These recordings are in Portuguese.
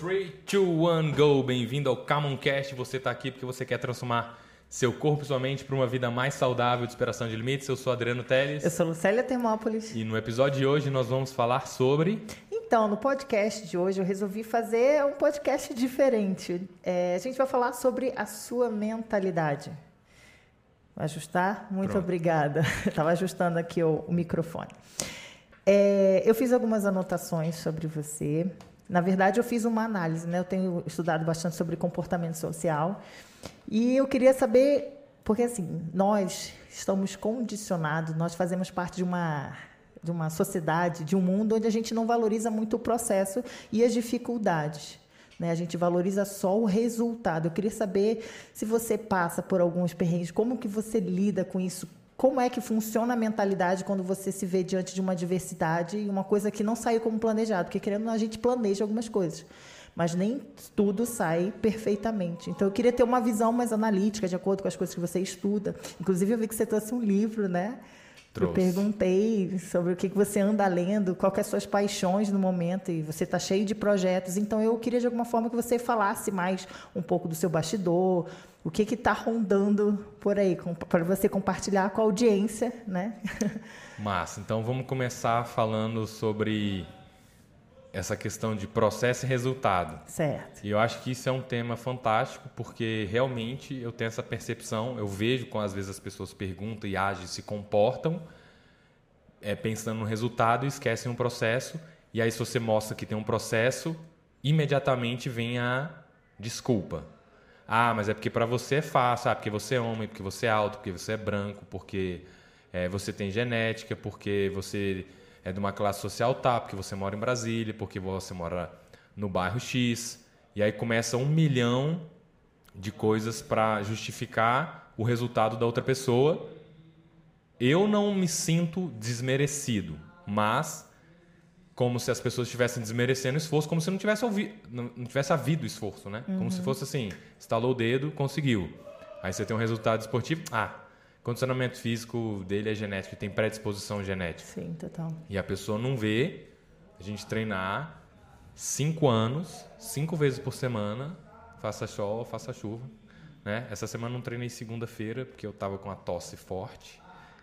3, 2, 1, go! Bem-vindo ao Camoncast. Você está aqui porque você quer transformar seu corpo e sua mente para uma vida mais saudável de superação de limites. Eu sou Adriano Teles. Eu sou Lucélia Termópolis. E no episódio de hoje nós vamos falar sobre. Então, no podcast de hoje eu resolvi fazer um podcast diferente. É, a gente vai falar sobre a sua mentalidade. Vai ajustar? Muito Pronto. obrigada. Estava ajustando aqui o, o microfone. É, eu fiz algumas anotações sobre você. Na verdade, eu fiz uma análise, né? Eu tenho estudado bastante sobre comportamento social. E eu queria saber, porque assim, nós estamos condicionados, nós fazemos parte de uma de uma sociedade, de um mundo onde a gente não valoriza muito o processo e as dificuldades. Né? A gente valoriza só o resultado. Eu queria saber se você passa por alguns perrengues, como que você lida com isso? Como é que funciona a mentalidade quando você se vê diante de uma adversidade e uma coisa que não saiu como planejado? Porque querendo a gente planeja algumas coisas mas nem tudo sai perfeitamente. Então eu queria ter uma visão mais analítica, de acordo com as coisas que você estuda. Inclusive eu vi que você trouxe um livro, né? Trouxe. Eu perguntei sobre o que você anda lendo, qual que é as suas paixões no momento, e você está cheio de projetos. Então eu queria de alguma forma que você falasse mais um pouco do seu bastidor, o que está rondando por aí, para você compartilhar com a audiência, né? Massa. Então vamos começar falando sobre essa questão de processo e resultado. Certo. E eu acho que isso é um tema fantástico, porque realmente eu tenho essa percepção, eu vejo quando às vezes as pessoas perguntam e agem, se comportam, é, pensando no resultado e esquecem um processo. E aí, se você mostra que tem um processo, imediatamente vem a desculpa. Ah, mas é porque para você é fácil, ah, porque você é homem, porque você é alto, porque você é branco, porque é, você tem genética, porque você é de uma classe social tal, porque você mora em Brasília, porque você mora no bairro X. E aí começa um milhão de coisas para justificar o resultado da outra pessoa. Eu não me sinto desmerecido, mas como se as pessoas estivessem desmerecendo o esforço, como se não tivesse, ouvi, não, não tivesse havido esforço, né? Uhum. Como se fosse assim, estalou o dedo, conseguiu. Aí você tem um resultado esportivo, ah, condicionamento físico dele é genético, tem predisposição genética. Sim, total. E a pessoa não vê a gente treinar cinco anos, cinco vezes por semana, faça sol, faça chuva. Né? Essa semana não treinei segunda-feira, porque eu estava com a tosse forte.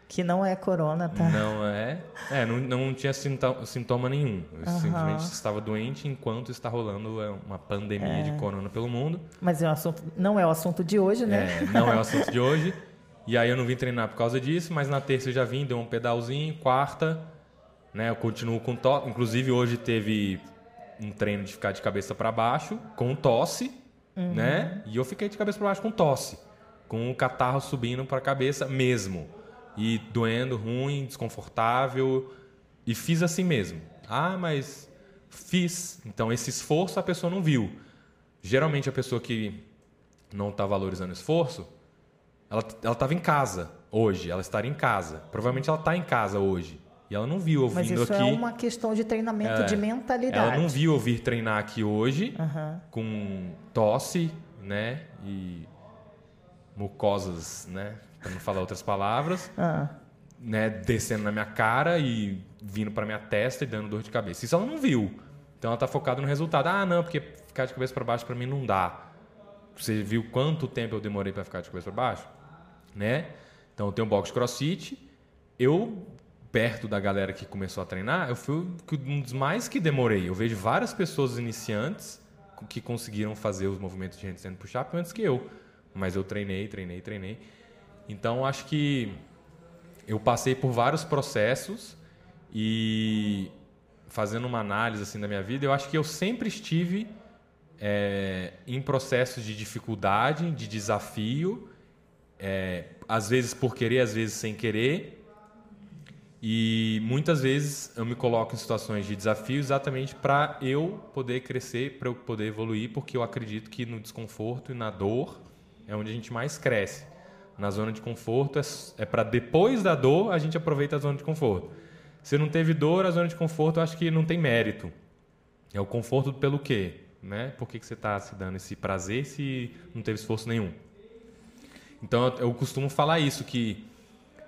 Que não é corona, tá? Não é. É, não, não tinha sintoma, sintoma nenhum. Eu uhum. simplesmente estava doente enquanto está rolando uma pandemia é. de corona pelo mundo. Mas é um assunto, não é o assunto de hoje, né? É, não é o assunto de hoje. E aí eu não vim treinar por causa disso, mas na terça eu já vim, deu um pedalzinho, quarta, né, eu continuo com tosse. Inclusive hoje teve um treino de ficar de cabeça para baixo, com tosse, uhum. né? E eu fiquei de cabeça para baixo com tosse, com o catarro subindo para a cabeça mesmo. E doendo, ruim, desconfortável. E fiz assim mesmo. Ah, mas fiz. Então esse esforço a pessoa não viu. Geralmente a pessoa que não está valorizando esforço, ela estava em casa hoje, ela estaria em casa. Provavelmente ela está em casa hoje. E ela não viu eu Mas vindo isso aqui. é uma questão de treinamento é, de mentalidade. Ela não viu eu vir treinar aqui hoje uhum. com tosse, né? E mucosas, né? Para não falar outras palavras. Uhum. Né? Descendo na minha cara e vindo para minha testa e dando dor de cabeça. Isso ela não viu. Então ela está focada no resultado. Ah, não, porque ficar de cabeça para baixo para mim não dá. Você viu quanto tempo eu demorei para ficar de cabeça para baixo? Né? Então tenho um box crossfit. Eu, perto da galera que começou a treinar, eu fui um dos mais que demorei. Eu vejo várias pessoas iniciantes que conseguiram fazer os movimentos de handstand push-up antes que eu. Mas eu treinei, treinei, treinei. Então acho que eu passei por vários processos e fazendo uma análise assim da minha vida, eu acho que eu sempre estive é, em processos de dificuldade, de desafio é, às vezes por querer, às vezes sem querer. E muitas vezes eu me coloco em situações de desafio exatamente para eu poder crescer, para eu poder evoluir, porque eu acredito que no desconforto e na dor é onde a gente mais cresce. Na zona de conforto é, é para depois da dor a gente aproveita a zona de conforto. Se não teve dor, a zona de conforto eu acho que não tem mérito. É o conforto pelo quê? Né? Por que, que você está se dando esse prazer se não teve esforço nenhum? Então eu, eu costumo falar isso, que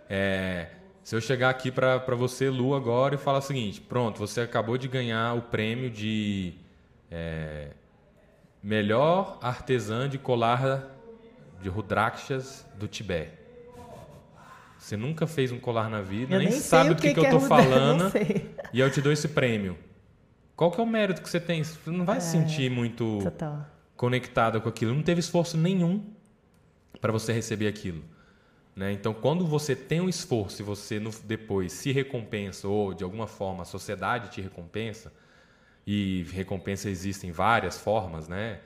é, se eu chegar aqui para você, Lu, agora e falar o seguinte: pronto, você acabou de ganhar o prêmio de é, melhor artesã de colar de rudrakshas do Tibete. Você nunca fez um colar na vida, nem, nem sabe do o que, que que eu tô é falando. E eu te dou esse prêmio. Qual que é o mérito que você tem? Você não vai se sentir muito Total. conectada com aquilo. Não teve esforço nenhum para você receber aquilo. Né? Então, quando você tem um esforço e você no- depois se recompensa, ou de alguma forma a sociedade te recompensa, e recompensa existem várias formas, né?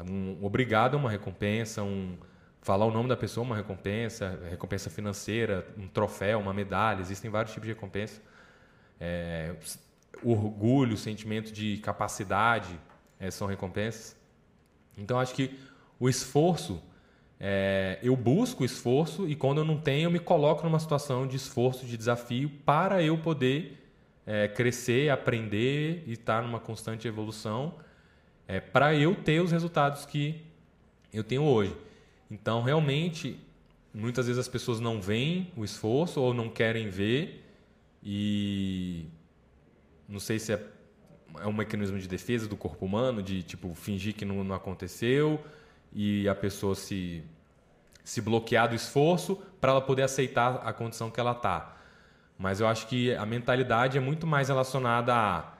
Um obrigado é uma recompensa, um falar o nome da pessoa é uma recompensa, recompensa financeira, um troféu, uma medalha, existem vários tipos de recompensa. É, orgulho, sentimento de capacidade é, são recompensas. Então acho que o esforço, é, eu busco esforço e quando eu não tenho, eu me coloco numa situação de esforço, de desafio para eu poder é, crescer, aprender e estar numa constante evolução, é, para eu ter os resultados que eu tenho hoje. Então realmente, muitas vezes as pessoas não veem o esforço ou não querem ver e não sei se é, é um mecanismo de defesa do corpo humano, de tipo fingir que não, não aconteceu e a pessoa se se bloquear do esforço para ela poder aceitar a condição que ela tá. Mas eu acho que a mentalidade é muito mais relacionada a,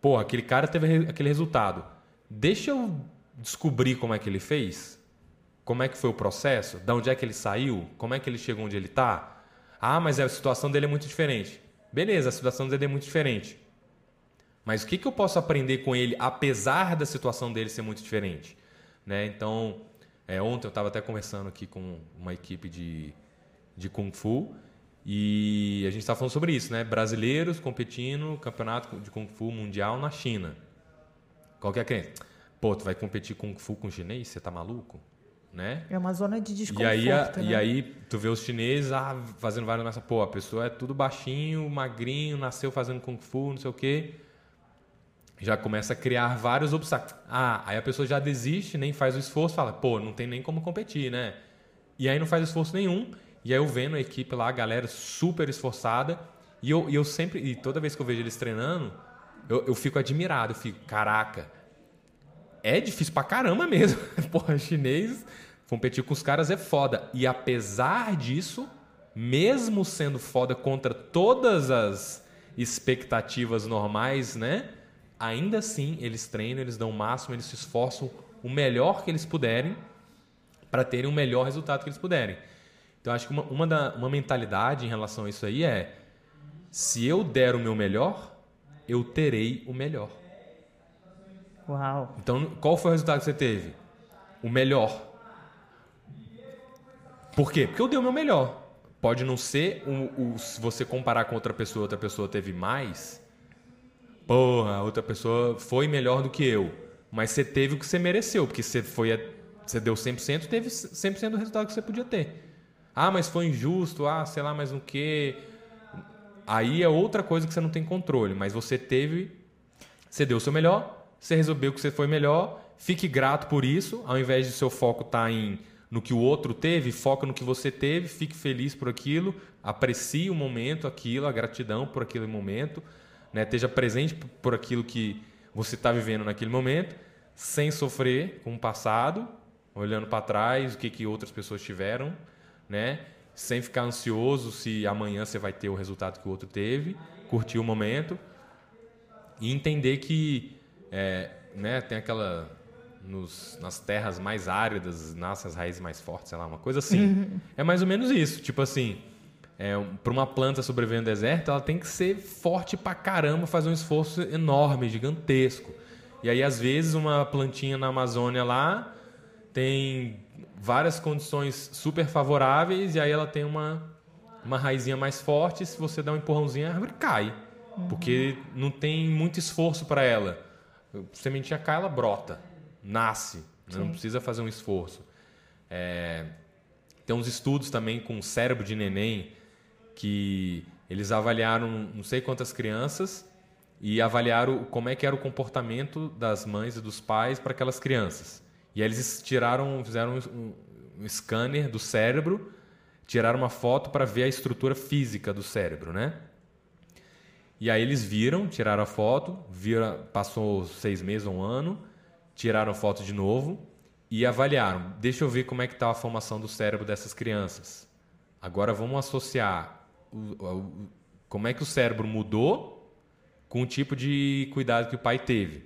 pô, aquele cara teve aquele resultado. Deixa eu descobrir como é que ele fez, como é que foi o processo, de onde é que ele saiu, como é que ele chegou onde ele tá. Ah, mas a situação dele é muito diferente. Beleza, a situação dele é muito diferente. Mas o que, que eu posso aprender com ele, apesar da situação dele ser muito diferente? Né? Então, é, ontem eu estava até conversando aqui com uma equipe de, de Kung Fu e a gente estava falando sobre isso, né? Brasileiros competindo no campeonato de Kung Fu mundial na China. Qual que é a crença? Pô, tu vai competir Kung Fu com chinês? Você tá maluco? Né? É uma zona de desconforto. E aí, a- né? e aí tu vê os chineses ah, fazendo várias nessa pô, a pessoa é tudo baixinho, magrinho, nasceu fazendo kung fu, não sei o quê. Já começa a criar vários obstáculos. Ah, aí a pessoa já desiste, nem faz o esforço, fala, pô, não tem nem como competir, né? E aí não faz esforço nenhum. E aí eu vendo a equipe lá, a galera super esforçada, e eu, e eu sempre, e toda vez que eu vejo eles treinando, eu, eu fico admirado, eu fico, caraca, é difícil pra caramba mesmo. Porra, chinês, competir com os caras é foda. E apesar disso, mesmo sendo foda contra todas as expectativas normais, né? Ainda assim, eles treinam, eles dão o máximo, eles se esforçam o melhor que eles puderem para terem o melhor resultado que eles puderem. Então, acho que uma, uma, da, uma mentalidade em relação a isso aí é: se eu der o meu melhor, eu terei o melhor. Uau. Então, qual foi o resultado que você teve? O melhor. Por quê? Porque eu dei o meu melhor. Pode não ser o, o- se você comparar com outra pessoa, outra pessoa teve mais. Porra, a outra pessoa foi melhor do que eu. Mas você teve o que você mereceu, porque você foi você deu 100%, teve 100% do resultado que você podia ter. Ah, mas foi injusto, ah, sei lá, mais um quê. Aí é outra coisa que você não tem controle, mas você teve você deu o seu melhor, você resolveu que você foi melhor, fique grato por isso, ao invés de seu foco estar em no que o outro teve, foca no que você teve, fique feliz por aquilo, aprecie o momento, aquilo, a gratidão por aquele momento, né? esteja presente por aquilo que você está vivendo naquele momento, sem sofrer com o passado, olhando para trás, o que, que outras pessoas tiveram, né? sem ficar ansioso se amanhã você vai ter o resultado que o outro teve, curtir o momento e entender que é, né, tem aquela nos, nas terras mais áridas nascem as raízes mais fortes, sei lá, uma coisa assim. É mais ou menos isso. Tipo assim, é, para uma planta sobreviver no deserto, ela tem que ser forte pra caramba, fazer um esforço enorme, gigantesco. E aí, às vezes, uma plantinha na Amazônia lá tem várias condições super favoráveis e aí ela tem uma, uma raizinha mais forte. Se você dá um empurrãozinho, a árvore cai. Porque não tem muito esforço para ela. A sementinha cai, ela brota, nasce. né? Não precisa fazer um esforço. É, tem uns estudos também com cérebro de neném que eles avaliaram não sei quantas crianças e avaliaram como é que era o comportamento das mães e dos pais para aquelas crianças. E aí eles tiraram, fizeram um, um scanner do cérebro, tiraram uma foto para ver a estrutura física do cérebro, né? E aí eles viram, tiraram a foto, viram, passou seis meses um ano, tiraram foto de novo e avaliaram. Deixa eu ver como é que está a formação do cérebro dessas crianças. Agora vamos associar como é que o cérebro mudou com o tipo de cuidado que o pai teve.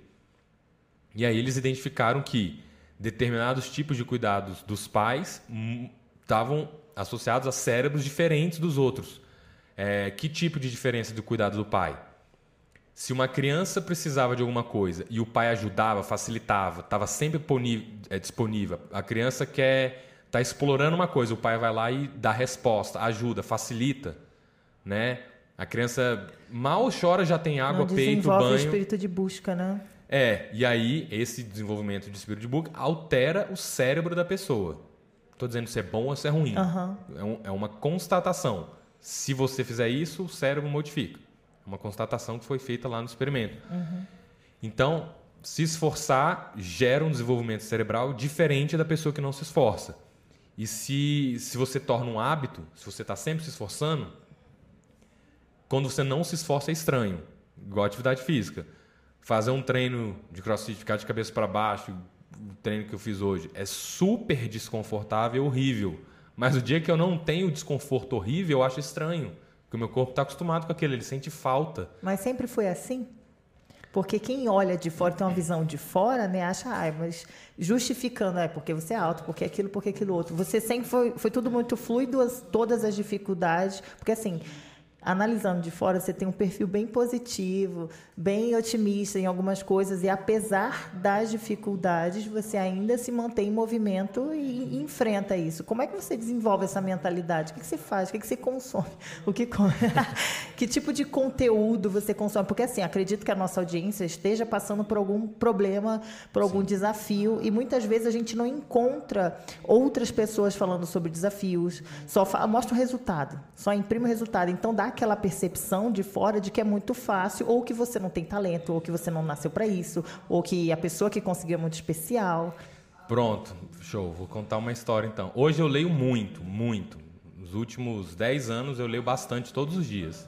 E aí eles identificaram que determinados tipos de cuidados dos pais estavam associados a cérebros diferentes dos outros. É, que tipo de diferença do cuidado do pai? Se uma criança precisava de alguma coisa e o pai ajudava, facilitava, estava sempre é, disponível, a criança quer está explorando uma coisa, o pai vai lá e dá resposta, ajuda, facilita, né? A criança mal chora, já tem água, Não peito, banho. o espírito de busca, né? É, e aí esse desenvolvimento de espírito de busca altera o cérebro da pessoa. Estou dizendo se é bom ou se é ruim. Uhum. É, um, é, uma constatação. Se você fizer isso, o cérebro modifica. É uma constatação que foi feita lá no experimento. Uhum. Então, se esforçar gera um desenvolvimento cerebral diferente da pessoa que não se esforça. E se, se você torna um hábito, se você está sempre se esforçando, quando você não se esforça é estranho, igual atividade física. Fazer um treino de crossfit, ficar de cabeça para baixo, o treino que eu fiz hoje, é super desconfortável, horrível. Mas o dia que eu não tenho desconforto horrível, eu acho estranho. Porque o meu corpo está acostumado com aquilo, ele sente falta. Mas sempre foi assim? Porque quem olha de fora, tem uma visão de fora, né, acha, ai, mas justificando, é porque você é alto, porque aquilo, porque aquilo outro. Você sempre foi, foi tudo muito fluido, as, todas as dificuldades, porque assim, analisando de fora, você tem um perfil bem positivo, bem otimista em algumas coisas, e apesar das dificuldades, você ainda se mantém em movimento e, enfrenta isso. Como é que você desenvolve essa mentalidade? O que, você faz? O que, você consome? O que, que tipo de conteúdo você consome? Porque, assim, acredito que a nossa audiência esteja passando por algum problema, por algum Sim. desafio, e muitas vezes a gente não encontra outras pessoas falando sobre desafios, só fala, mostra o resultado, só imprime o resultado. Então, dá aquela percepção de fora de que é muito fácil, ou que você não tem talento, ou que você não nasceu para isso, ou que a pessoa que conseguiu é muito especial. Pronto, show. Vou contar uma história então. Hoje eu leio muito, muito. Nos últimos 10 anos eu leio bastante todos os dias.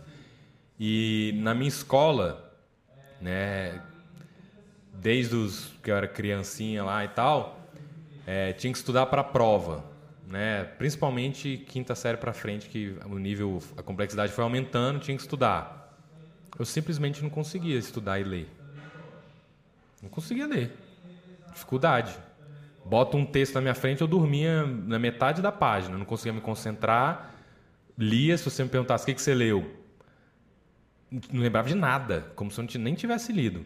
E na minha escola, né, desde os que eu era criancinha lá e tal, é, tinha que estudar para prova né? Principalmente quinta série para frente, que o nível, a complexidade foi aumentando, tinha que estudar. Eu simplesmente não conseguia estudar e ler. Não conseguia ler. Dificuldade. Bota um texto na minha frente, eu dormia na metade da página, não conseguia me concentrar. Lia, se você me perguntasse o que, que você leu, não lembrava de nada, como se eu nem tivesse lido.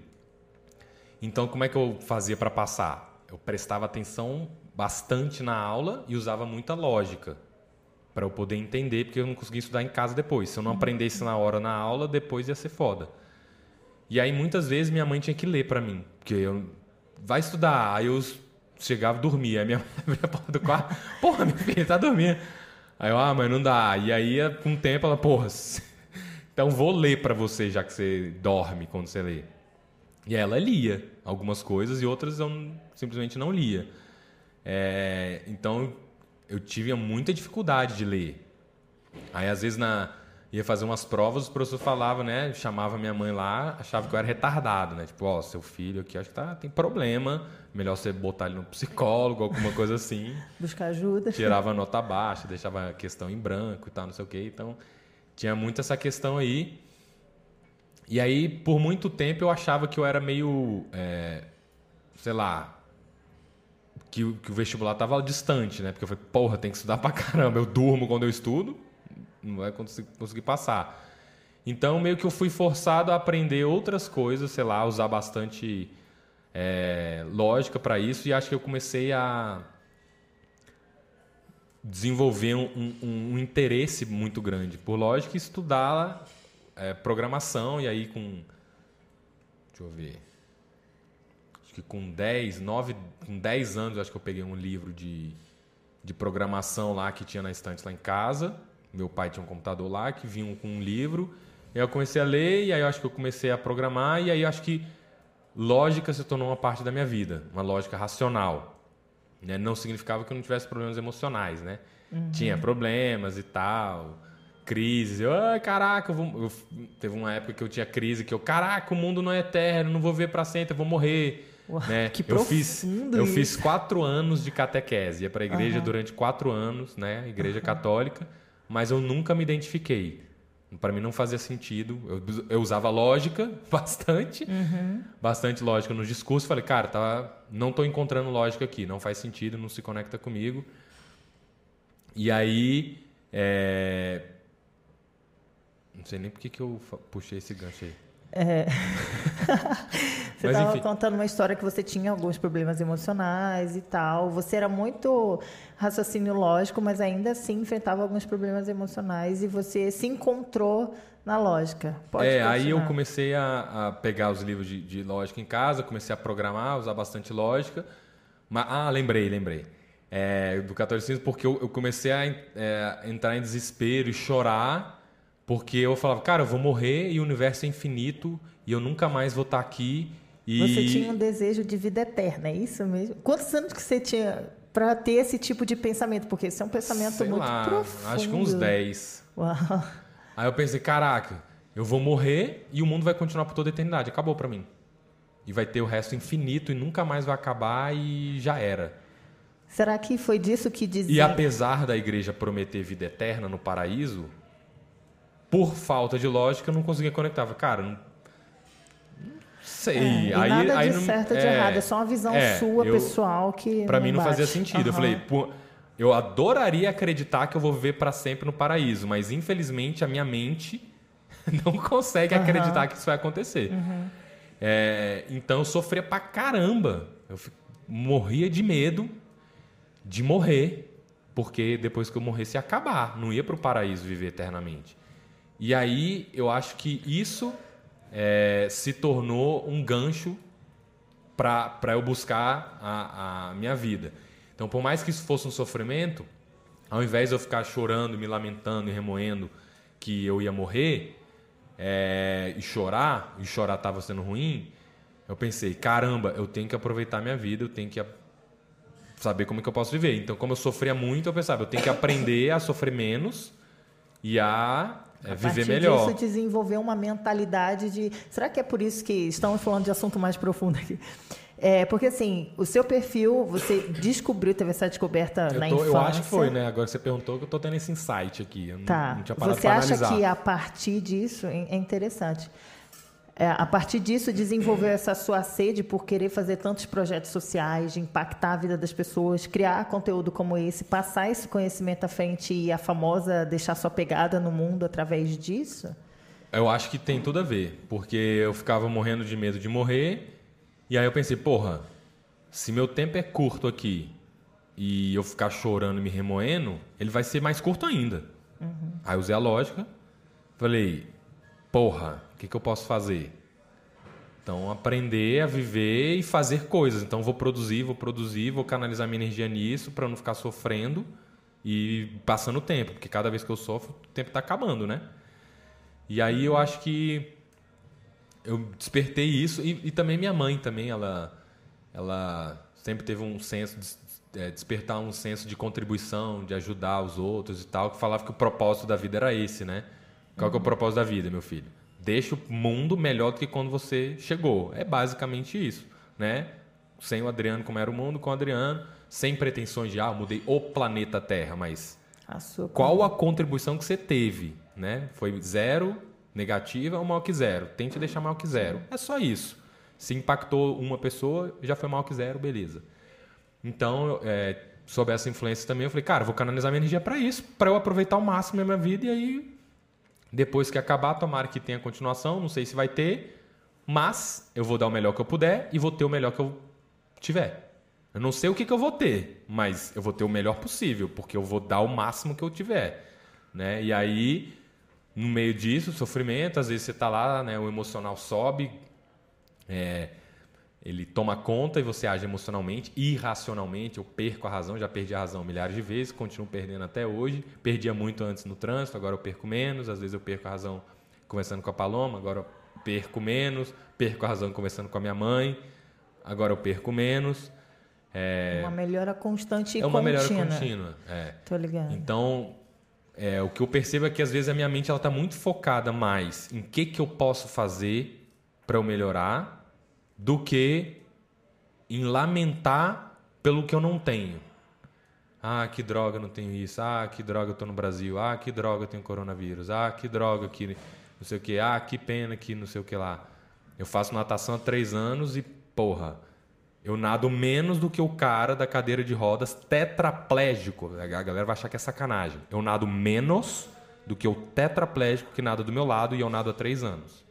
Então, como é que eu fazia para passar? Eu prestava atenção bastante na aula e usava muita lógica para eu poder entender, porque eu não conseguia estudar em casa depois. Se eu não uhum. aprendesse na hora na aula, depois ia ser foda. E aí muitas vezes minha mãe tinha que ler para mim, porque eu vai estudar, aí eu chegava e dormia, aí minha mãe abria a porta do quarto, porra, meu filho tá dormindo. Aí eu, ah, mas não dá. E aí com o tempo ela, porra, então vou ler para você já que você dorme quando você lê. E ela lia algumas coisas e outras eu simplesmente não lia. É, então eu tive muita dificuldade de ler. Aí às vezes na ia fazer umas provas, o professor falava, né, chamava minha mãe lá, achava que eu era retardado, né? Tipo, ó, oh, seu filho aqui acho que tá tem problema, melhor você botar ele no psicólogo, alguma coisa assim. Buscar ajuda. Tirava nota baixa, deixava a questão em branco e tal, não sei o quê. Então, tinha muito essa questão aí. E aí, por muito tempo, eu achava que eu era meio, é, sei lá, que, que o vestibular estava distante, né? Porque eu falei, porra, tem que estudar pra caramba. Eu durmo quando eu estudo, não vai conseguir, conseguir passar. Então, meio que eu fui forçado a aprender outras coisas, sei lá, usar bastante é, lógica para isso. E acho que eu comecei a desenvolver um, um, um interesse muito grande por lógica e estudar é, programação. E aí, com. Deixa eu ver que com 10, 9, com 10 anos, acho que eu peguei um livro de, de programação lá que tinha na estante lá em casa. Meu pai tinha um computador lá que vinha com um livro. E aí eu comecei a ler e aí eu acho que eu comecei a programar e aí eu acho que lógica se tornou uma parte da minha vida, uma lógica racional. Né? Não significava que eu não tivesse problemas emocionais, né? Uhum. Tinha problemas e tal, crises. Eu, ah, caraca, eu vou... eu... teve uma época que eu tinha crise que eu, caraca, o mundo não é eterno, não vou ver para sempre, eu vou morrer Uau, né? que eu fiz, eu fiz quatro anos de catequese, ia para a igreja Aham. durante quatro anos, né? Igreja católica, mas eu nunca me identifiquei. Para mim não fazia sentido. Eu, eu usava lógica bastante, Uhum. bastante lógica no discurso. Falei, cara, tá, não estou encontrando lógica aqui, não faz sentido, não se conecta comigo. E aí, é, não sei nem por que eu puxei esse gancho aí. Você estava contando uma história que você tinha alguns problemas emocionais e tal. Você era muito raciocínio lógico, mas ainda assim enfrentava alguns problemas emocionais e você se encontrou na lógica. Pode é, aí eu continuar. comecei a, a pegar os livros de, de lógica em casa, comecei a programar, usar bastante lógica. Mas, ah, lembrei, lembrei. É, do catolicismo, porque eu, eu comecei a é, entrar em desespero e chorar, porque eu falava, cara, eu vou morrer e o universo é infinito e eu nunca mais vou estar aqui. E... Você tinha um desejo de vida eterna, é isso mesmo? Quantos anos que você tinha para ter esse tipo de pensamento? Porque esse é um pensamento sei muito lá, profundo. Acho que uns 10. Uau. Aí eu pensei, caraca, eu vou morrer e o mundo vai continuar por toda a eternidade. Acabou pra mim. E vai ter o resto infinito e nunca mais vai acabar e já era. Será que foi disso que E dizia? apesar da igreja prometer vida eterna no paraíso, por falta de lógica, eu não conseguia conectar. Cara, sei. É, aí, nada aí de não, certo ou de errado, é só uma visão é, sua, eu- pessoal, que Pra mim não fazia bate. sentido. Eu Aham. falei, pô, eu adoraria acreditar que eu vou viver pra sempre no paraíso, mas infelizmente a minha mente não consegue. Uhum. acreditar que isso vai acontecer. É, então eu sofria pra caramba. Eu morria de medo de morrer, porque depois que eu morresse ia acabar, não ia pro paraíso viver eternamente. E aí eu acho que isso é, se tornou um gancho para eu buscar a, a minha vida. Então, por mais que isso fosse um sofrimento, ao invés de eu ficar chorando, me lamentando e remoendo que eu ia morrer é, e chorar, e chorar estava sendo ruim, eu pensei, caramba, eu tenho que aproveitar minha vida, eu tenho que saber como é que eu posso viver. Então, como eu sofria muito, eu pensava, eu tenho que aprender a sofrer menos e a, é, A viver partir melhor. disso, desenvolver uma mentalidade de. Será que é por isso que estamos falando de assunto mais profundo aqui? É, porque assim, o seu perfil, você descobriu, teve essa descoberta Eu, na tô- infância. eu acho que foi, né? Agora que você perguntou que eu tô tendo esse insight aqui. Eu não- Tá. não, tinha parado Você acha analisar. que a partir disso é interessante? É, a partir disso desenvolveu essa sua sede por querer fazer tantos projetos sociais, de impactar a vida das pessoas, criar conteúdo como esse, passar esse conhecimento à frente e a famosa deixar sua pegada no mundo através disso? Eu acho que tem tudo a ver, porque eu ficava morrendo de medo de morrer, e aí eu pensei, porra, se meu tempo é curto aqui e eu ficar chorando e me remoendo, ele vai ser mais curto ainda. Aí eu usei a lógica, falei, porra, o que, que eu posso fazer? Então, aprender a viver e fazer coisas. Então, vou produzir, vou produzir, vou canalizar minha energia nisso para não ficar sofrendo e passando o tempo, porque cada vez que eu sofro, o tempo está acabando, né? E aí eu acho que eu despertei isso e, e também minha mãe também ela ela sempre teve um senso de é, despertar um senso de contribuição de ajudar os outros e tal que falava que o propósito da vida era esse né qual que é o propósito da vida meu filho deixa o mundo melhor do que quando você chegou é basicamente isso né sem o Adriano como era o mundo com o Adriano sem pretensões de ah mudei o planeta Terra mas A qual a contribuição que você teve, né? Foi zero, negativa ou maior que zero? Tente deixar maior que zero. É só isso. Se impactou uma pessoa, já foi maior que zero, beleza. Então, é, sob essa influência também, eu falei, cara, vou canalizar minha energia para isso, para eu aproveitar ao máximo a minha vida e aí, depois que acabar, tomara que tenha continuação, não sei se vai ter, mas eu vou dar o melhor que eu puder e vou ter o melhor que eu tiver. Eu não sei o que, que eu vou ter, mas eu vou ter o melhor possível, porque eu vou dar o máximo que eu tiver. Né? E aí, no meio disso, sofrimento, às vezes você está lá, né, o emocional sobe, é, ele toma conta e você age emocionalmente, irracionalmente. Eu perco a razão, já perdi a razão milhares de vezes, continuo perdendo até hoje. Perdia muito antes no trânsito, agora eu perco menos. Às vezes eu perco a razão conversando com a Paloma, agora eu perco menos. Perco a razão conversando com a minha mãe, agora eu perco menos. É, Uma melhora constante e é uma contínua. melhora contínua. É. Tô ligado. Então, é, o que eu percebo é que às vezes a minha mente ela está muito focada mais em que, que eu posso fazer para eu melhorar do que em lamentar pelo que eu não tenho. Ah, que droga, não tenho isso. Ah, que droga, eu tô no Brasil. Ah, que droga, eu tenho coronavírus. Ah, que droga, que não sei o que. Ah, que pena, que não sei o que lá. Eu faço natação há três anos e, porra, eu nado menos do que o cara da cadeira de rodas tetraplégico. A galera vai achar que é sacanagem. Eu nado menos do que o tetraplégico que nada do meu lado e eu nado há três anos.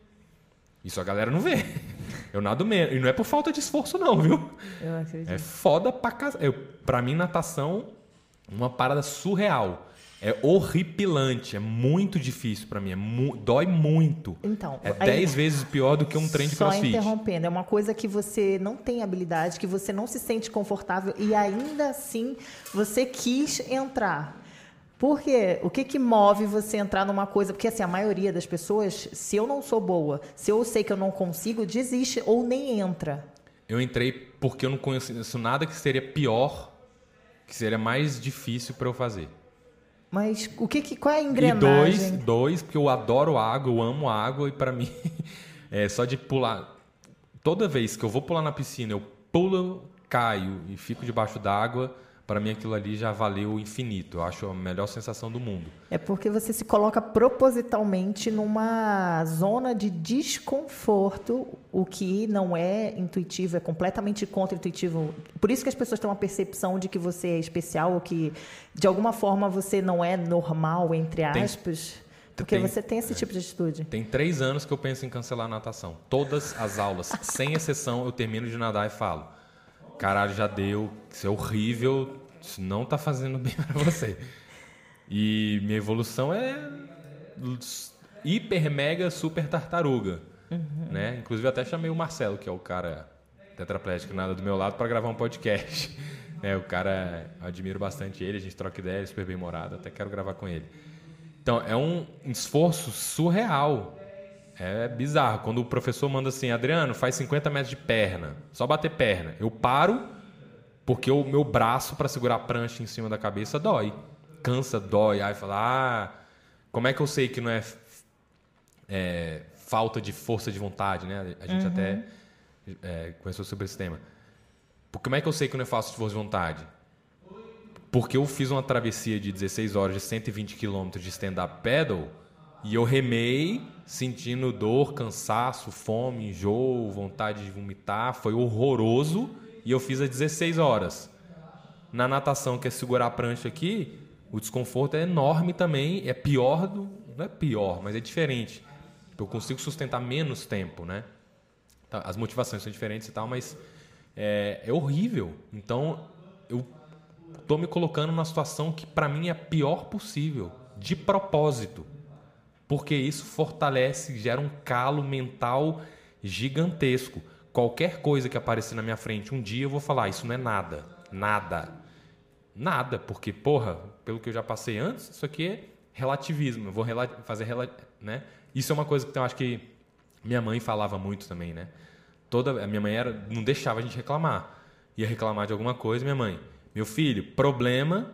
Isso a galera não vê. Eu nado menos. E não é por falta de esforço, não, viu? Eu acredito. É foda pra casa. Eu, pra mim, natação, uma parada surreal. É horripilante, é muito difícil para mim, é mu dói muito. Então, é 10 vezes pior do que um trem de só crossfit. Só interrompendo, é uma coisa que você não tem habilidade, que você não se sente confortável e ainda assim você quis entrar. Por quê? O que, que move você entrar numa coisa? Porque assim, a maioria das pessoas, se eu não sou boa, se eu sei que eu não consigo, desiste ou nem entra. Eu entrei porque eu não conheço nada que seria pior, que seria mais difícil para eu fazer. Mas o que, que qual é a engrenagem? E dois, dois, porque eu adoro água, eu amo água e para mim é só de pular. Toda vez que eu vou pular na piscina, eu pulo, caio e fico debaixo d'água para mim aquilo ali já valeu o infinito. Eu acho a melhor sensação do mundo. É porque você se coloca propositalmente numa zona de desconforto, o que não é intuitivo, é completamente contra-intuitivo. Por isso que as pessoas têm uma percepção de que você é especial, ou que de alguma forma você não é normal, entre aspas. Tem... Porque tem, você tem esse tipo de atitude. Tem três anos que eu penso em cancelar a natação. Todas as aulas, sem exceção, eu termino de nadar e falo caralho, já deu, isso é horrível, isso não tá fazendo bem para você. E minha evolução é hiper, mega, super tartaruga. Uhum. Né? Inclusive, até chamei o Marcelo, que é o cara tetraplégico nada do meu lado, para gravar um podcast. né? O cara, eu admiro bastante ele, a gente troca ideia, super bem morado, até quero gravar com ele. Então, é um esforço surreal é bizarro. Quando o professor manda assim, Adriano, faz 50 metros de perna, só bater perna. Eu paro porque o meu braço para segurar a prancha em cima da cabeça dói. Cansa, dói. Aí fala, ah, como é que eu sei que não é, é falta de força de vontade, né? A gente uhum. até é, conversou sobre esse tema. Como é que eu sei que não é falta de força de vontade? Porque eu fiz uma travessia de 16 horas de 120 km de stand-up paddle e eu remei sentindo dor, cansaço, fome, enjoo, vontade de vomitar. Foi horroroso e eu fiz às 16 horas. Na natação, que é segurar a prancha aqui, o desconforto é enorme também. É pior do. Não é pior, mas é diferente. Eu consigo sustentar menos tempo, né? Tá, as motivações são diferentes e tal, mas é, é horrível. Então, eu tô me colocando numa situação que para mim é a pior possível, de propósito porque isso fortalece, gera um calo mental gigantesco. Qualquer coisa que aparecer na minha frente um dia eu vou falar, isso não é nada, nada, nada, porque porra, pelo que eu já passei antes, isso aqui é relativismo. Eu vou rela fazer, né? Isso é uma coisa que eu acho que minha mãe falava muito também, né? Toda a minha mãe era, não deixava a gente reclamar. Ia reclamar de alguma coisa, minha mãe, meu filho, problema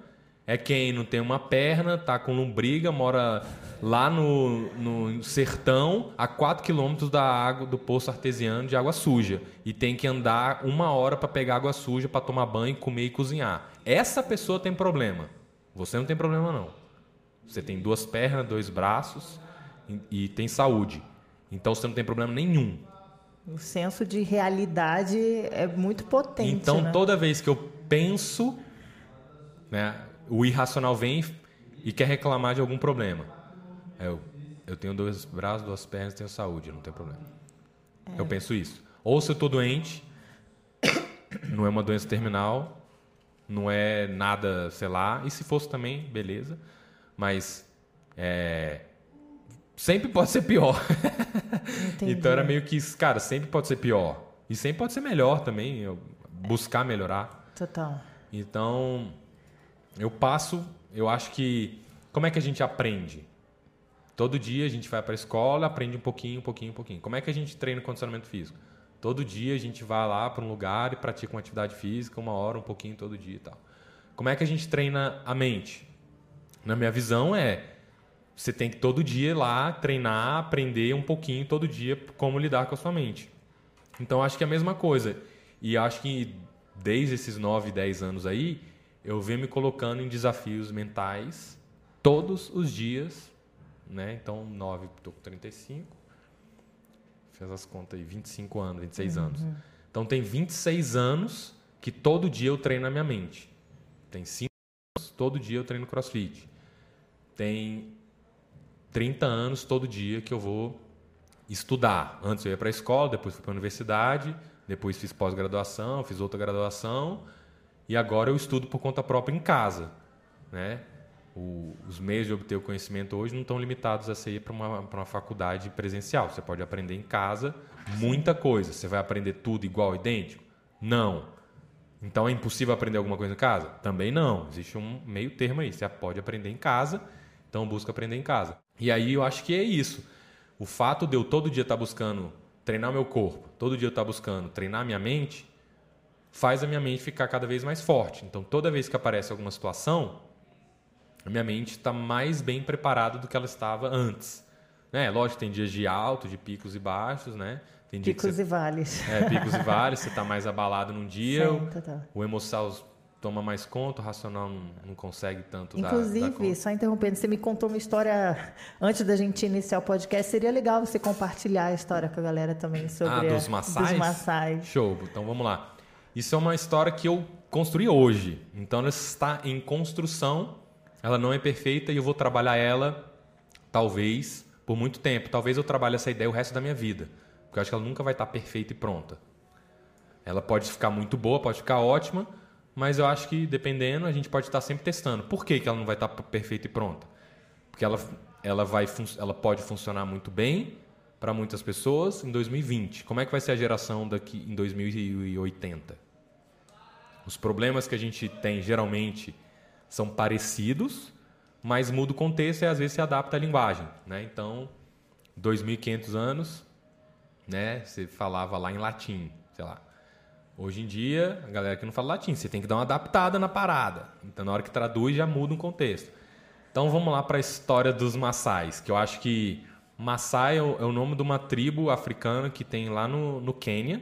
é quem não tem uma perna, tá com lombriga, mora lá no, no sertão, a 4 quilômetros da água do poço artesiano de água suja e tem que andar uma hora para pegar água suja para tomar banho, comer e cozinhar. Essa pessoa tem problema. Você não tem problema não. Você tem duas pernas, dois braços e, e tem saúde. Então você não tem problema nenhum. O senso de realidade é muito potente. Então né? toda vez que eu penso, né, o irracional vem e quer reclamar de algum problema. Eu, eu tenho dois braços, duas pernas, tenho saúde, não tem problema. É. Eu penso isso. Ou se eu estou doente, não é uma doença terminal, não é nada, sei lá. E se fosse também, beleza. Mas é, sempre pode ser pior. então era meio que, cara, sempre pode ser pior. E sempre pode ser melhor também, buscar melhorar. Total. Então, eu passo, eu acho que. Como é que a gente aprende? Todo dia a gente vai para a escola, aprende um pouquinho, um pouquinho, um pouquinho. Como é que a gente treina condicionamento físico? Todo dia a gente vai lá para um lugar e pratica uma atividade física, uma hora, um pouquinho todo dia e tal. Como é que a gente treina a mente? Na minha visão é você tem que todo dia ir lá treinar, aprender um pouquinho todo dia como lidar com a sua mente. Então acho que é a mesma coisa. E acho que desde esses 9, 10 anos aí, eu venho me colocando em desafios mentais todos os dias, né? Então, 9, estou com 35, fez as contas aí, 25 anos, 26 uhum. anos. Então, tem 26 anos que todo dia eu treino na minha mente. Tem 5 anos, todo dia eu treino crossfit. Tem 30 anos, todo dia que eu vou estudar. Antes eu ia para a escola, depois fui para a universidade, depois fiz pós-graduação, fiz outra graduação e agora eu estudo por conta própria em casa, né? O, os meios de obter o conhecimento hoje não estão limitados a ser para uma, uma faculdade presencial. Você pode aprender em casa muita coisa. Você vai aprender tudo igual, idêntico? Não. Então é impossível aprender alguma coisa em casa? Também não. Existe um meio termo aí. Você pode aprender em casa, então busca aprender em casa. E aí eu acho que é isso. O fato de eu todo dia estar tá buscando treinar meu corpo, todo dia eu estar tá buscando treinar minha mente, faz a minha mente ficar cada vez mais forte. Então, toda vez que aparece alguma situação, a minha mente está mais bem preparada do que ela estava antes. Né? Lógico, tem dias de alto, de picos e baixos, né? Tem picos você... e vales. É, picos e vales, você está mais abalado num dia, Sim, tá, tá. o emocional toma mais conta, o racional não, não consegue tanto Inclusive, dar, dar só interrompendo, você me contou uma história antes da gente iniciar o podcast. Seria legal você compartilhar a história com a galera também sobre ah, dos maçais? Dos maçais. Show. Então vamos lá. Isso é uma história que eu construí hoje. Então ela está em construção. Ela não é perfeita e eu vou trabalhar ela, talvez, por muito tempo. Talvez eu trabalhe essa ideia o resto da minha vida. Porque eu acho que ela nunca vai estar perfeita e pronta. Ela pode ficar muito boa, pode ficar ótima, mas eu acho que dependendo, a gente pode estar sempre testando. Por que, que ela não vai estar perfeita e pronta? Porque ela, ela, vai, ela pode funcionar muito bem para muitas pessoas em 2020. Como é que vai ser a geração daqui em 2080? Os problemas que a gente tem geralmente são parecidos, mas muda o contexto e às vezes se adapta à linguagem, né? Então, 2500 anos, né, você falava lá em latim, sei lá. Hoje em dia, a galera que não fala latim, você tem que dar uma adaptada na parada. Então, na hora que traduz, já muda um contexto. Então, vamos lá para a história dos maçais, que eu acho que Maasai é o, é o, nome de uma tribo africana que tem lá no, no Quênia.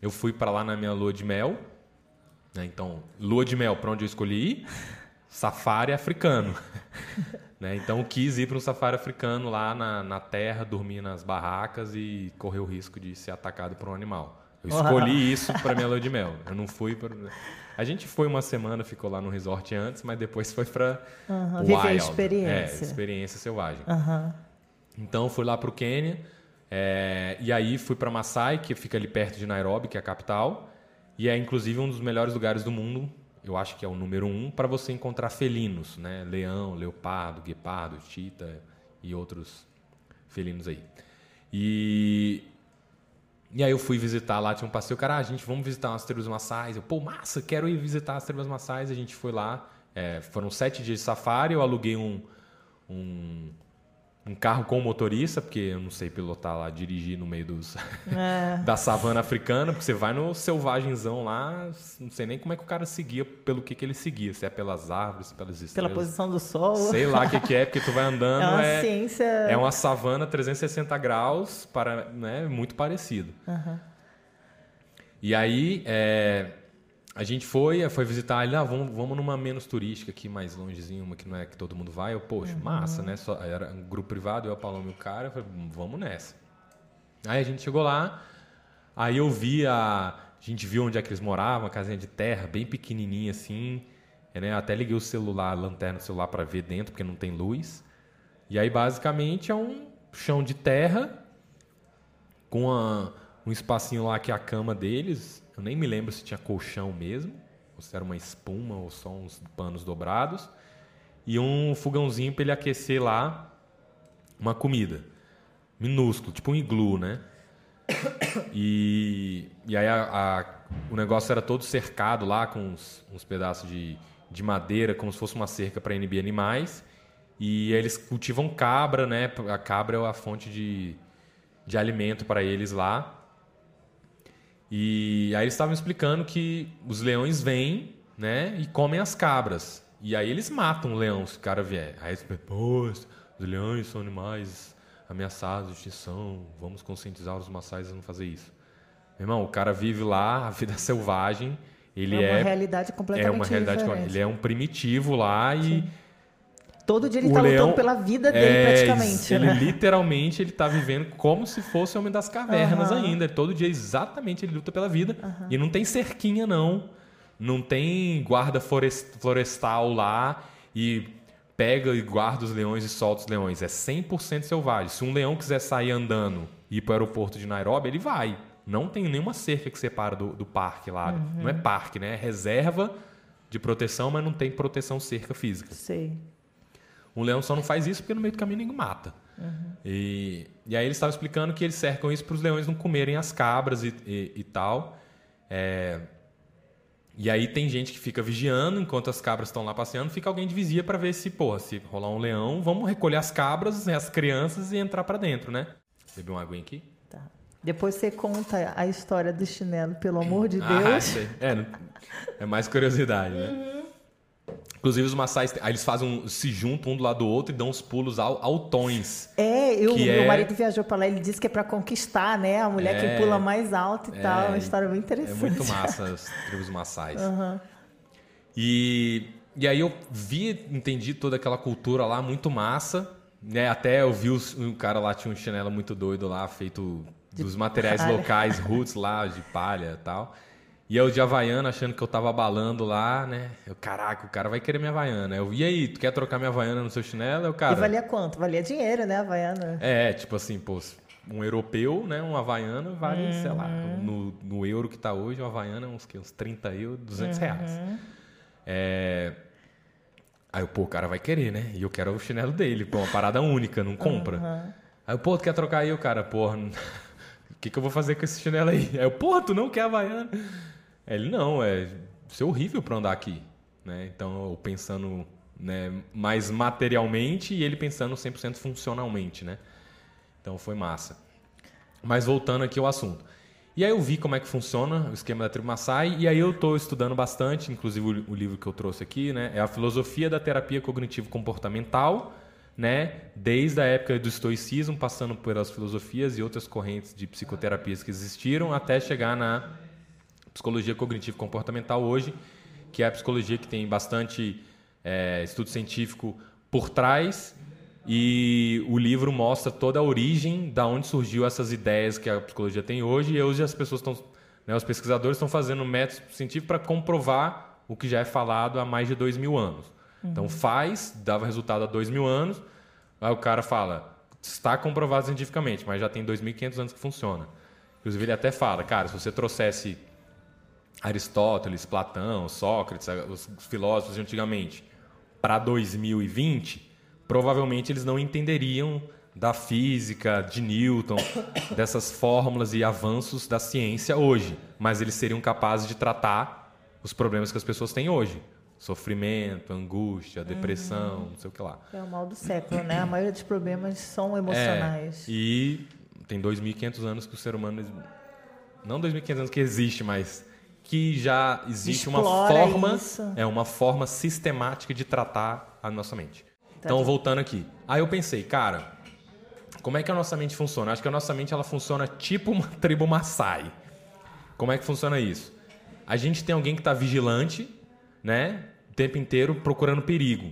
Eu fui para lá na minha lua de mel. Né? Então, lua de mel, para onde eu escolhi? Safari africano. né? Então, quis ir para um safari africano lá na, na terra, dormir nas barracas e correr o risco de ser atacado por um animal. Eu escolhi isso para minha lua de mel. Eu não fui para. A gente foi uma semana, ficou lá no resort antes, mas depois foi para uhum, viver a experiência. É, experiência selvagem. Uhum. Então fui lá para o Quênia é, e aí fui para Maasai, que fica ali perto de Nairobi, que é a capital, e é inclusive um dos melhores lugares do mundo. Eu acho que é o número um para você encontrar felinos, né? Leão, leopardo, guepardo, chita e outros felinos aí. E e aí eu fui visitar lá, tinha um passeio, cara, ah, gente, vamos visitar umas tribos maçais. Eu, pô, massa, quero ir visitar as tribos maçais. A gente foi lá, é, foram sete dias de safari, eu aluguei um, um um carro com motorista, porque eu não sei pilotar lá, dirigir no meio dos é. da savana africana, porque você vai no selvagenzão lá, não sei nem como é que o cara seguia, pelo que, que ele seguia, se é pelas árvores, pelas estrelas. Pela posição do sol. Sei lá o que, que é, porque tu vai andando. É uma é, ciência. É uma savana 360 graus, para, né, muito parecido. Uhum. E aí, é, a gente foi, foi visitar ele, ah, vamos, vamos numa menos turística aqui, mais longezinho, uma que não é que todo mundo vai. Eu, poxa, uhum. massa, né? Só, era um grupo privado, eu, a Paloma e o cara, eu falei, vamos nessa. Aí a gente chegou lá, aí eu vi a. A gente viu onde é que eles moravam, uma casinha de terra, bem pequenininha assim. Né? Até liguei o celular, a lanterna do celular para ver dentro, porque não tem luz. E aí, basicamente, é um chão de terra com a, um espacinho lá que é a cama deles, eu nem me lembro se tinha colchão mesmo, ou se era uma espuma ou só uns panos dobrados. E um fogãozinho para ele aquecer lá uma comida. Minúsculo, tipo um iglu, né? E, e aí a, a, o negócio era todo cercado lá com uns, uns pedaços de, de madeira, como se fosse uma cerca para inibir animais. E eles cultivam cabra, né? A cabra é a fonte de, de alimento para eles lá. E aí eles estavam explicando que os leões vêm, né, e comem as cabras. E aí eles matam o leão se o cara vier. Aí eles pô, os leões são animais ameaçados de extinção, vamos conscientizar os maçais a não fazer isso. Meu irmão, o cara vive lá, a vida selvagem. Ele é uma é, realidade completamente é uma realidade. diferente. Ele é um primitivo lá e. Todo dia ele o está leão- lutando pela vida dele, É, praticamente. Ele né? literalmente ele tá vivendo como se fosse homem das cavernas Aham. ainda. Todo dia exatamente ele luta pela vida. E não tem cerquinha, não. Não tem guarda flores- florestal lá e pega e guarda os leões e solta os leões. É 100% selvagem. Se um leão quiser sair andando e ir para o aeroporto de Nairobi, ele vai. Não tem nenhuma cerca que separa do, do parque lá. Não é parque, né? É reserva de proteção, mas não tem proteção cerca física. Sei. Um leão só não faz isso porque no meio do caminho ninguém mata. E, e aí eles estavam explicando que eles cercam isso para os leões não comerem as cabras e, e- e tal. É, e aí tem gente que fica vigiando enquanto as cabras estão lá passeando, fica alguém de vigia para ver se, porra, se rolar um leão, vamos recolher as cabras, as crianças e entrar para dentro, né? Beber uma aguinha aqui? Tá. Depois você conta a história do chinelo, pelo amor de Ah, Deus. sei. É, é mais curiosidade, né? Inclusive os maçais, aí eles fazem um- se juntam um do lado do outro e dão uns pulos al- altões. É, eu, meu é- marido viajou pra lá, ele disse que é pra conquistar, né? A mulher É. que pula mais alto e É, tal. Uma história bem É interessante. muito massa as tribos maçais. Aham. E, e aí eu vi, entendi toda aquela cultura lá, muito massa. Né? Até eu vi os, o cara lá tinha um chinelo muito doido lá, feito dos materiais palha. locais, roots lá, de palha e tal. E eu de Havaiana, achando que eu tava abalando lá, né? Eu, caraca, o cara vai querer minha Havaiana. Eu, e aí, tu quer trocar minha Havaiana no seu chinelo? Eu, cara... E valia quanto? Valia dinheiro, né, Havaiana? É, tipo assim, pô, um europeu, né? Um Havaiana vale, sei lá, Uhum. no, no euro que tá hoje, um Havaiana é uns, que, uns 30 euros, 200 Uhum. reais. É... Aí eu, pô, o cara vai querer, né? E eu quero o chinelo dele, pô, uma parada única, não compra. Aham. Aí eu, pô, tu quer trocar aí? O cara, porra, o que, que eu vou fazer com esse chinelo aí? Aí eu, pô, tu não quer Havaiana? Aí ele, não, é é horrível pra andar aqui, né? Então eu pensando né, mais materialmente e ele pensando 100% funcionalmente, né? Então foi massa. Mas voltando aqui ao assunto. E aí eu vi como é que funciona o esquema da tribo Maasai e aí eu estou estudando bastante, inclusive o livro que eu trouxe aqui, né, é a filosofia da terapia cognitivo-comportamental, né, desde a época do estoicismo, passando pelas filosofias e outras correntes de psicoterapias que existiram, até chegar na psicologia cognitivo-comportamental hoje, que é a psicologia que tem bastante é, estudo científico por trás e o livro mostra toda a origem da onde surgiu essas ideias que a psicologia tem hoje e hoje as pessoas estão, né, os pesquisadores estão fazendo métodos científicos para comprovar o que já é falado há mais de dois mil anos. Então faz, dava resultado há dois mil anos, aí o cara fala, está comprovado cientificamente, mas já tem 2.500 anos que funciona. Inclusive ele até fala, cara, se você trouxesse Aristóteles, Platão, Sócrates, os filósofos de antigamente, para 2020, provavelmente eles não entenderiam da física, de Newton, dessas fórmulas e avanços da ciência hoje, mas eles seriam capazes de tratar os problemas que as pessoas têm hoje. Sofrimento, angústia, depressão, não sei o que lá. É o mal do século, né? A maioria dos problemas são emocionais. É, e tem 2.500 anos que o ser humano. Não 2.500 anos que existe, mas que já existe uma Explora forma. isso. É uma forma sistemática de tratar a nossa mente. Tá Então, bom. voltando aqui. Aí eu pensei, cara, como é que a nossa mente funciona? Acho que a nossa mente ela funciona tipo uma tribo Maasai. Como é que funciona isso? A gente tem alguém que está vigilante, né? O tempo inteiro procurando perigo.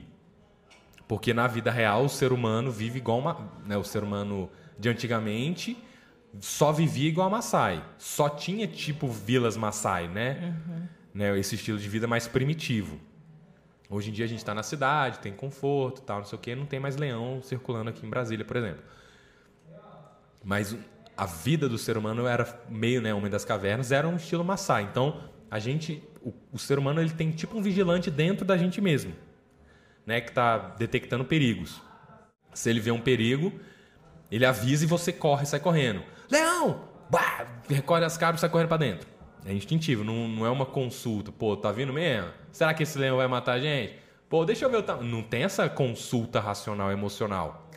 Porque na vida real o ser humano vive igual uma, né, o ser humano de antigamente só vivia igual a Maasai. Só tinha tipo vilas Maasai, né? né? Esse estilo de vida mais primitivo. Hoje em dia a gente está na cidade, tem conforto, tal, não sei o quê, não tem mais leão circulando aqui em Brasília, por exemplo. Mas a vida do ser humano era meio, né, homem das cavernas, era um estilo Maasai. Então, a gente, o, o ser humano ele tem tipo um vigilante dentro da gente mesmo, né, que está detectando perigos. Se ele vê um perigo, ele avisa e você corre, sai correndo. Leão! Bah! Recolhe as cabras e sai correndo para dentro. É instintivo, não, não é uma consulta. Pô, tá vindo mesmo? Será que esse leão vai matar a gente? Pô, deixa eu ver o tamanho. Não tem essa consulta racional emocional.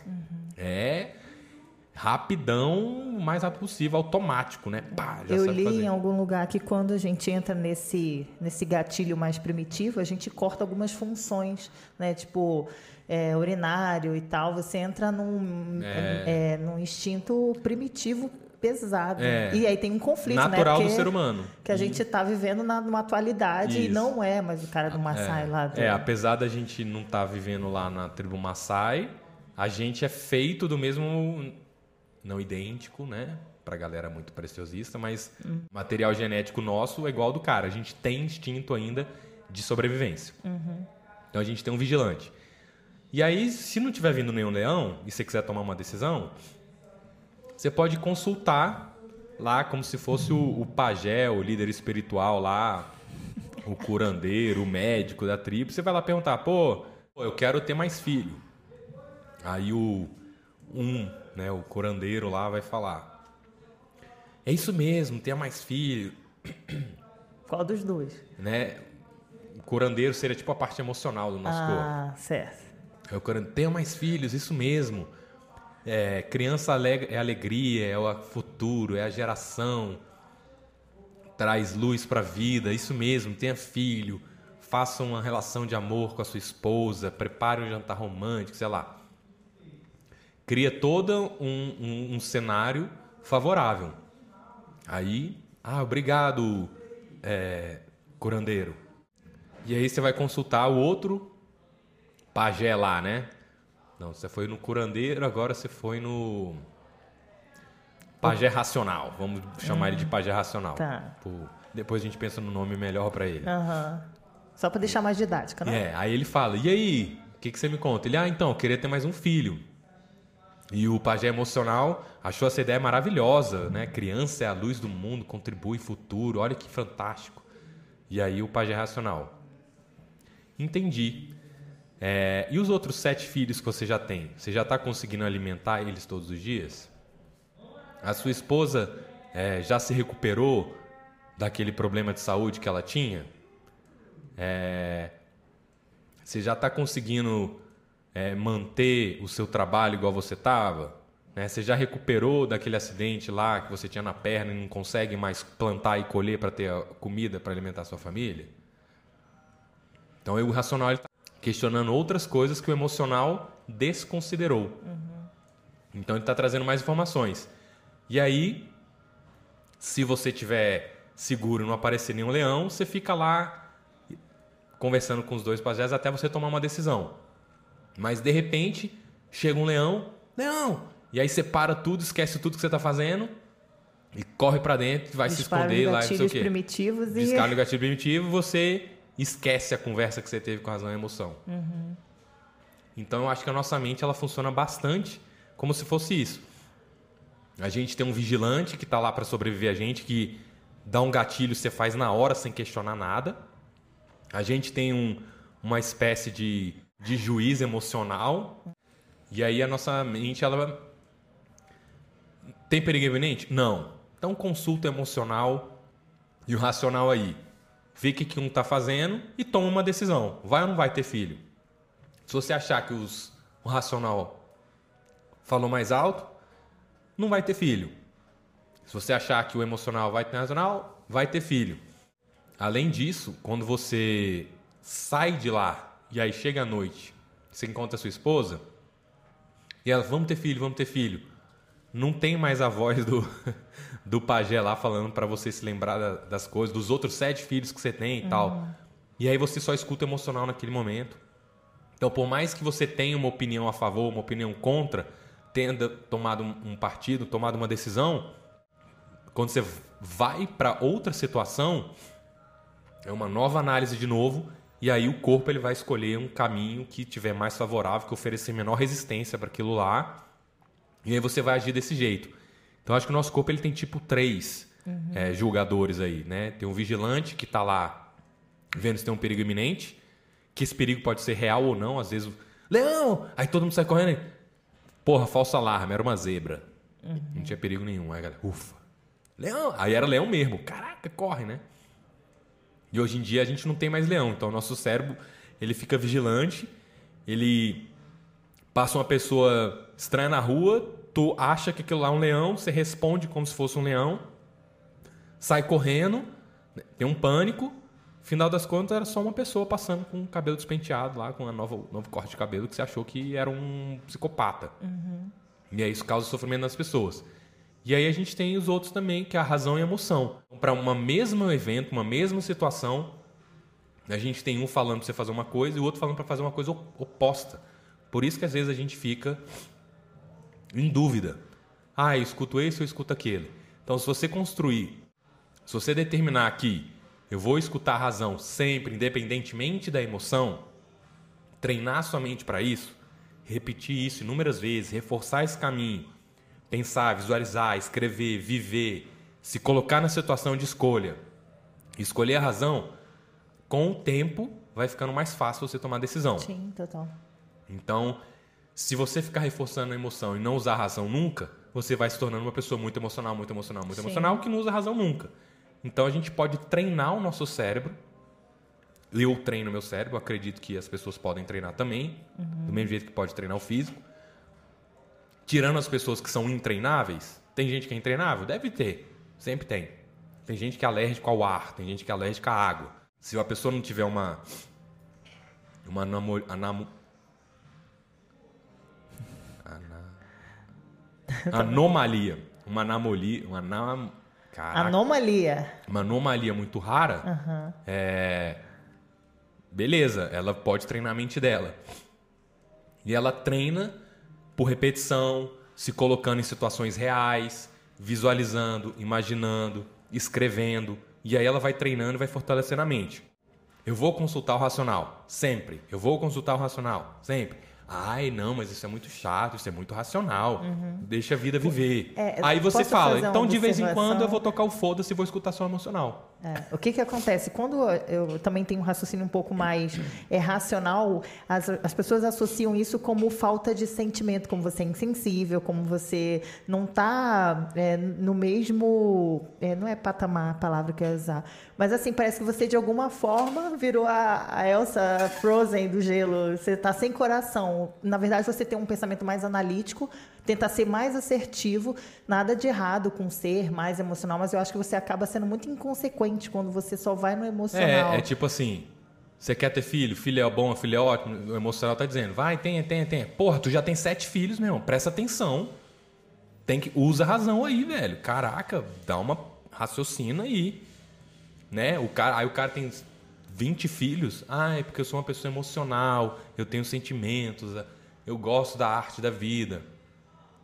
É rapidão, o mais rápido possível, automático, né? Pá, já Eu li fazer. em algum lugar que quando a gente entra nesse, nesse gatilho mais primitivo, a gente corta algumas funções, né? Tipo, é, urinário e tal. Você entra num, É. é, num instinto primitivo pesado. É. E aí tem um conflito, Natural né? do Porque- ser humano. Que a gente tá vivendo na, numa atualidade e Isso. não é mais o cara do Maasai lá. Do... É, apesar da gente não estar vivendo lá na tribo Maasai, a gente é feito do mesmo. Não idêntico, né? Pra galera muito preciosista, mas material genético nosso é igual do cara. A gente tem instinto ainda de sobrevivência. Então a gente tem um vigilante. E aí, se não tiver vindo nenhum leão e você quiser tomar uma decisão, você pode consultar lá como se fosse o, o pajé, o líder espiritual lá, o curandeiro, o médico da tribo. Você vai lá perguntar, pô, eu quero ter mais filho. Aí o um, né, o curandeiro lá vai falar, é isso mesmo, tenha mais filho, Qual dos dois? né? O curandeiro seria tipo a parte emocional do nosso corpo. ah, certo. Eu quero tenha mais filhos, isso mesmo. É, criança é alegria, é o futuro, é a geração. Traz luz para a vida, isso mesmo. Tenha filho, faça uma relação de amor com a sua esposa, prepare um jantar romântico, sei lá. Cria todo um, um- um cenário favorável. Aí, ah, obrigado, é, curandeiro. E aí você vai consultar o outro pajé lá, né? Não, você foi no curandeiro, agora você foi no pajé racional. Vamos chamar ele de pajé racional. Tá. Depois a gente pensa no nome melhor pra ele. Aham. Só pra deixar mais didática, né? É, aí ele fala: "E aí, o que que você me conta?" Ele: "Ah, então, queria ter mais um filho." E o pajé emocional achou essa ideia maravilhosa, né? Criança é a luz do mundo, contribui futuro. Olha que fantástico. E aí o pajé racional: "Entendi. É, e os outros sete filhos que você já tem? Você já está conseguindo alimentar eles todos os dias? A sua esposa é, já se recuperou daquele problema de saúde que ela tinha? É, você já está conseguindo é, manter o seu trabalho igual você estava? Né? Você já recuperou daquele acidente lá que você tinha na perna e não consegue mais plantar e colher para ter comida para alimentar a sua família? Então o racional está questionando outras coisas que o emocional desconsiderou. Então ele está trazendo mais informações. E aí, se você tiver seguro e não aparecer nenhum leão, você fica lá conversando com os dois pajés até você tomar uma decisão. Mas de repente, chega um leão, leão! E aí você para tudo, esquece tudo que você está fazendo e corre para dentro, vai se Dispara os esconder lá, não sei o gatilhos quê. primitivos e... Descarga o gatilho primitivo, você esquece a conversa que você teve com a razão e a emoção. Então eu acho que a nossa mente ela funciona bastante como se fosse isso. A gente tem um vigilante que está lá para sobreviver a gente, que dá um gatilho, você faz na hora sem questionar nada. A gente tem um, uma espécie de, de juiz emocional. E aí a nossa mente, ela. Tem perigo iminente? Não. Então consulta emocional e o racional aí. Vê o que um está fazendo e toma uma decisão. Vai ou não vai ter filho? Se você achar que os, o racional falou mais alto, não vai ter filho. Se você achar que o emocional vai ter racional, vai ter filho. Além disso, quando você sai de lá e aí chega à noite, você encontra sua esposa e ela, vamos ter filho, vamos ter filho. Não tem mais a voz do, do pajé lá falando para você se lembrar da- das coisas, dos outros sete filhos que você tem e tal. E aí você só escuta emocional naquele momento. Então, por mais que você tenha uma opinião a favor, uma opinião contra, tenda tomado um um partido, tomado uma decisão, quando você vai para outra situação, é uma nova análise de novo, e aí o corpo ele vai escolher um caminho que tiver mais favorável, que oferecer menor resistência para aquilo lá, e aí você vai agir desse jeito. Então, acho que o nosso corpo ele tem tipo três eh, julgadores aí, né? Tem um vigilante que está lá vendo se tem um perigo iminente, que esse perigo pode ser real ou não, às vezes, leão! Aí todo mundo sai correndo e, porra, falso alarme, era uma zebra. Não tinha perigo nenhum. Aí a galera, ufa, leão! Aí era leão mesmo, caraca, corre, né? E hoje em dia a gente não tem mais leão, então o nosso cérebro, ele fica vigilante, ele passa uma pessoa estranha na rua, tu acha que aquilo lá é um leão, você responde como se fosse um leão, sai correndo, tem um pânico, final das contas era só uma pessoa passando com o cabelo despenteado lá, com um novo, novo corte de cabelo que você achou que era um psicopata. E aí isso causa sofrimento nas pessoas. E aí a gente tem os outros também, que é a razão e a emoção. Para uma mesma evento, uma mesma situação, a gente tem um falando para você fazer uma coisa e o outro falando para fazer uma coisa oposta. Por isso que às vezes a gente fica em dúvida. Ah, eu escuto esse ou escuto aquele. Então, se você construir, se você determinar aqui, eu vou escutar a razão sempre, independentemente da emoção, treinar sua mente para isso, repetir isso inúmeras vezes, reforçar esse caminho, pensar, visualizar, escrever, viver, se colocar na situação de escolha, escolher a razão, com o tempo vai ficando mais fácil você tomar decisão. Sim, total. Então, se você ficar reforçando a emoção e não usar a razão nunca, você vai se tornando uma pessoa muito emocional, muito emocional, muito Sim. emocional, que não usa a razão nunca. Então, a gente pode treinar o nosso cérebro. Eu treino meu cérebro, acredito que as pessoas podem treinar também, uhum. do mesmo jeito que pode treinar o físico tirando as pessoas que são intreináveis, tem gente que é intreinável? Deve ter. Sempre tem. Tem gente que é alérgico ao ar, tem gente que é alérgica à água. Se a pessoa não tiver uma. Uma namo, anamo, anomalia. Uma anomalia. Uma anam, caraca, anomalia. Uma anomalia muito rara. Uhum. É, beleza, ela pode treinar a mente dela. E ela treina por repetição, se colocando em situações reais, visualizando, imaginando, escrevendo. E aí ela vai treinando e vai fortalecendo a mente. Eu vou consultar o racional, sempre. Eu vou consultar o racional, sempre. Ai, não, mas isso é muito chato, isso é muito racional. Uhum. Deixa a vida viver. É, Aí você fala, então de vez em quando eu vou tocar o foda-se e vou escutar só emocional. É. O que que acontece? Quando eu também tenho um raciocínio um pouco mais é, racional, as, as pessoas associam isso como falta de sentimento, como você é insensível, como você não está é, no mesmo... É, não é patamar a palavra que eu ia usar. Mas assim, parece que você de alguma forma virou a, a Elsa Frozen do gelo. Você está sem coração. Na verdade, você tem um pensamento mais analítico, tentar ser mais assertivo, nada de errado com ser mais emocional, mas eu acho que você acaba sendo muito inconsequente quando você só vai no emocional. É, é tipo assim, você quer ter filho, filho é bom, filho é ótimo, o emocional tá dizendo, vai, tenha, tenha, tenha. Porra, tu já tem sete filhos, meu irmão, presta atenção. Tem que, usa a razão aí, velho. Caraca, dá uma raciocina aí. Né? O cara, aí o cara tem 20 filhos. Ah, é porque eu sou uma pessoa emocional, eu tenho sentimentos, eu gosto da arte da vida.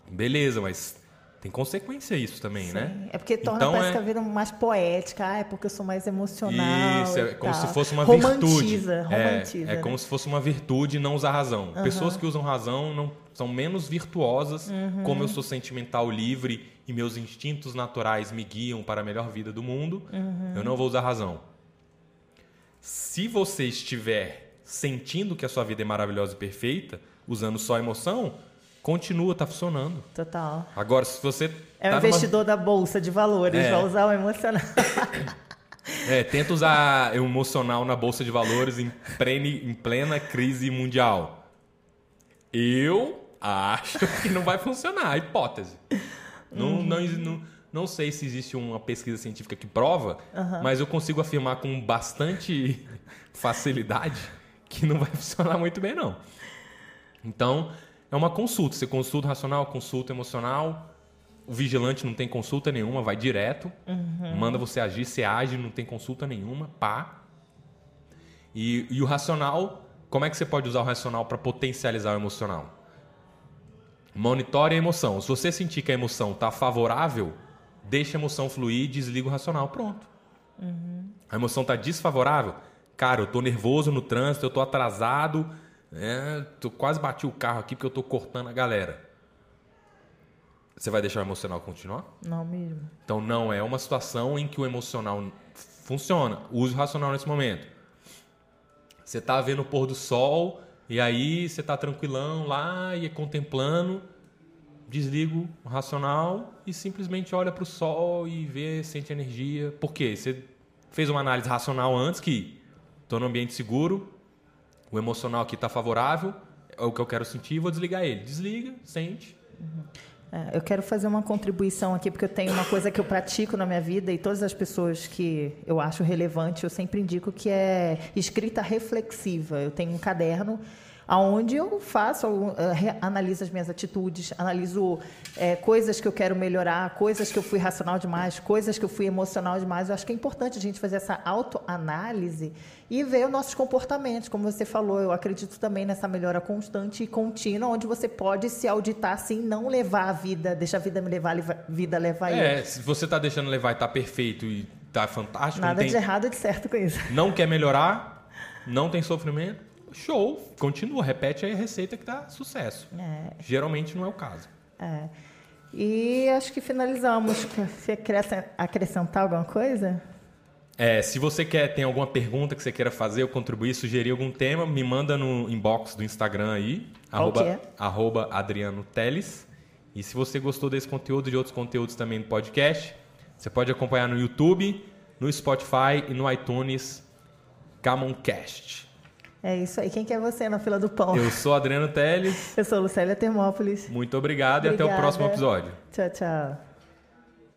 Beleza, mas tem consequência isso também, Sim. né? É porque torna então, parece é... que a vida mais poética. Ah, é porque eu sou mais emocional. Isso, é como tal. se fosse uma romantiza, virtude. Romantiza, é, é como se fosse uma virtude não usar razão. Uhum. Pessoas que usam razão não são menos virtuosas, uhum. como eu sou sentimental livre e meus instintos naturais me guiam para a melhor vida do mundo, uhum. eu não vou usar razão. Se você estiver sentindo que a sua vida é maravilhosa e perfeita, usando só emoção, continua, tá funcionando. Total. Agora, se você. É tá um investidor numa... da Bolsa de Valores, é. vai usar o emocional. é, tenta usar o emocional na Bolsa de Valores em, prene, em plena crise mundial. Eu acho que não vai funcionar, hipótese. Não, uhum. não, não, não sei se existe uma pesquisa científica que prova, uhum. mas eu consigo afirmar com bastante facilidade que não vai funcionar muito bem, não. Então, é uma consulta. Você consulta racional, consulta emocional. O vigilante não tem consulta nenhuma, vai direto. Uhum. Manda você agir, você age, não tem consulta nenhuma, pá. E, e o racional, como é que você pode usar o racional para potencializar o emocional? Monitore a emoção. Se você sentir que a emoção está favorável, deixa a emoção fluir e desliga o racional. Pronto. Uhum. A emoção está desfavorável. Cara, eu estou nervoso no trânsito, eu estou atrasado, é, tu quase bati o carro aqui porque eu tô cortando a galera. Você vai deixar o emocional continuar? Não mesmo. Então não é uma situação em que o emocional funciona. Use o racional nesse momento. Você tá vendo o pôr do sol e aí você tá tranquilão lá e contemplando. Desliga o racional e simplesmente olha para o sol e vê, sente energia. Por quê? Você fez uma análise racional antes que estou no ambiente seguro, o emocional aqui está favorável, é o que eu quero sentir, vou desligar ele. Desliga, sente. Uhum. É, eu quero fazer uma contribuição aqui, porque eu tenho uma coisa que eu pratico na minha vida e todas as pessoas que eu acho relevante, eu sempre indico que é escrita reflexiva. Eu tenho um caderno aonde eu faço, uh, analiso as minhas atitudes, analiso é, coisas que eu quero melhorar, coisas que eu fui racional demais, coisas que eu fui emocional demais. Eu acho que é importante a gente fazer essa autoanálise e ver os nossos comportamentos. Como você falou, eu acredito também nessa melhora constante e contínua, onde você pode se auditar assim, não levar a vida, deixa a vida me levar, a vida levar eu. É, se você está deixando levar e está perfeito e está fantástico. Nada tem... de errado e de certo com isso. Não quer melhorar, não tem sofrimento show, continua, repete aí a receita que dá sucesso. É. Geralmente não é o caso. É. E acho que finalizamos. Você quer acrescentar alguma coisa? É, se você quer, tem alguma pergunta que você queira fazer ou contribuir, sugerir algum tema, me manda no inbox do Instagram aí, arroba, é? arroba Adriano Teles. E se você gostou desse conteúdo e de outros conteúdos também no podcast, você pode acompanhar no YouTube, no Spotify e no iTunes Camoncast. É isso aí. Quem que é você na fila do pão? Eu sou Adriano Teles. Eu sou Lucélia Termópolis. Muito obrigado Obrigada. e até o próximo episódio. Tchau, tchau.